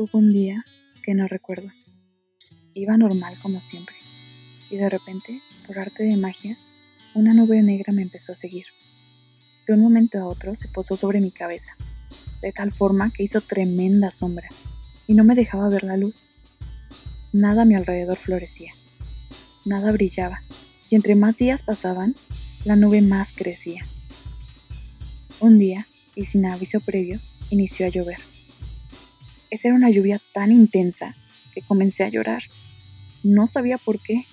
Hubo un día que no recuerdo. Iba normal como siempre, y de repente, por arte de magia, una nube negra me empezó a seguir. De un momento a otro se posó sobre mi cabeza, de tal forma que hizo tremenda sombra, y no me dejaba ver la luz. Nada a mi alrededor florecía, nada brillaba, y entre más días pasaban, la nube más crecía. Un día, y sin aviso previo, inició a llover. Esa era una lluvia tan intensa que comencé a llorar. No sabía por qué.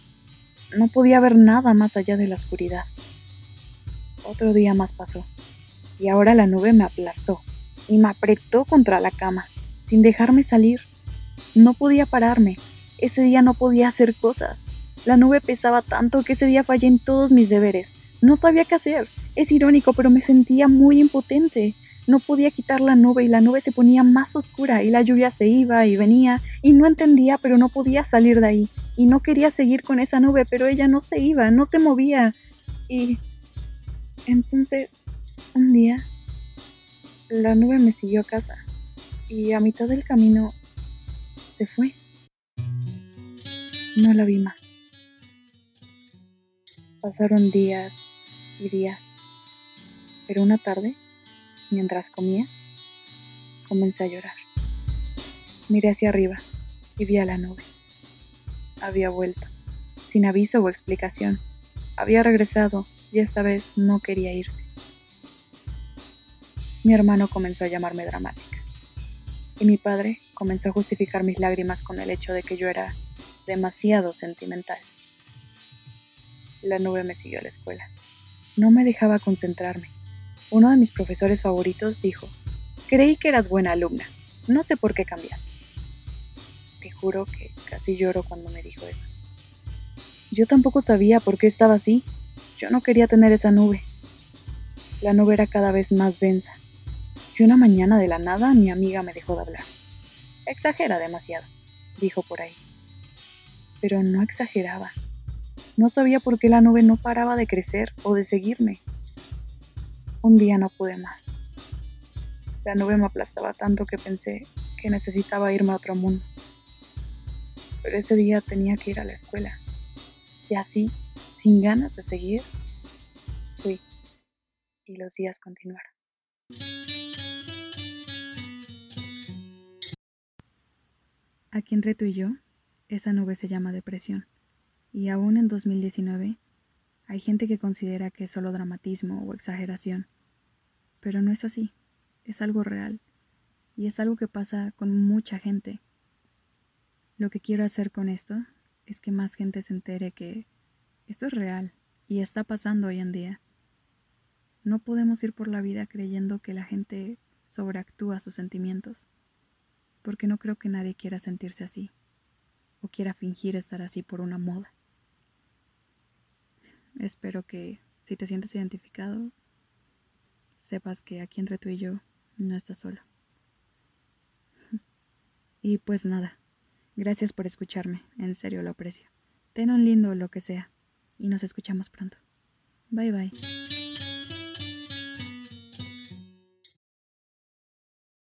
No podía ver nada más allá de la oscuridad. Otro día más pasó, y ahora la nube me aplastó y me apretó contra la cama, sin dejarme salir. No podía pararme. Ese día no podía hacer cosas. La nube pesaba tanto que ese día fallé en todos mis deberes. No sabía qué hacer. Es irónico, pero me sentía muy impotente. No podía quitar la nube y la nube se ponía más oscura y la lluvia se iba y venía y no entendía pero no podía salir de ahí y no quería seguir con esa nube pero ella no se iba, no se movía y entonces un día la nube me siguió a casa y a mitad del camino se fue. No la vi más. Pasaron días y días, pero una tarde Mientras comía, comencé a llorar. Miré hacia arriba y vi a la nube. Había vuelto, sin aviso o explicación. Había regresado y esta vez no quería irse. Mi hermano comenzó a llamarme dramática. Y mi padre comenzó a justificar mis lágrimas con el hecho de que yo era demasiado sentimental. La nube me siguió a la escuela. No me dejaba concentrarme uno de mis profesores favoritos dijo, creí que eras buena alumna, no sé por qué cambiaste. Te juro que casi lloro cuando me dijo eso. Yo tampoco sabía por qué estaba así. Yo no quería tener esa nube. La nube era cada vez más densa. Y una mañana de la nada mi amiga me dejó de hablar. Exagera demasiado, dijo por ahí. Pero no exageraba. No sabía por qué la nube no paraba de crecer o de seguirme. Un día no pude más. La nube me aplastaba tanto que pensé que necesitaba irme a otro mundo. Pero ese día tenía que ir a la escuela. Y así, sin ganas de seguir, fui. Y los días continuaron. Aquí entre tú y yo, esa nube se llama depresión. Y aún en 2019, hay gente que considera que es solo dramatismo o exageración pero no es así, es algo real y es algo que pasa con mucha gente. Lo que quiero hacer con esto es que más gente se entere que esto es real y está pasando hoy en día. No podemos ir por la vida creyendo que la gente sobreactúa sus sentimientos, porque no creo que nadie quiera sentirse así o quiera fingir estar así por una moda. Espero que si te sientes identificado, sepas que aquí entre tú y yo no estás solo. Y pues nada, gracias por escucharme, en serio lo aprecio. Ten un lindo lo que sea, y nos escuchamos pronto. Bye bye.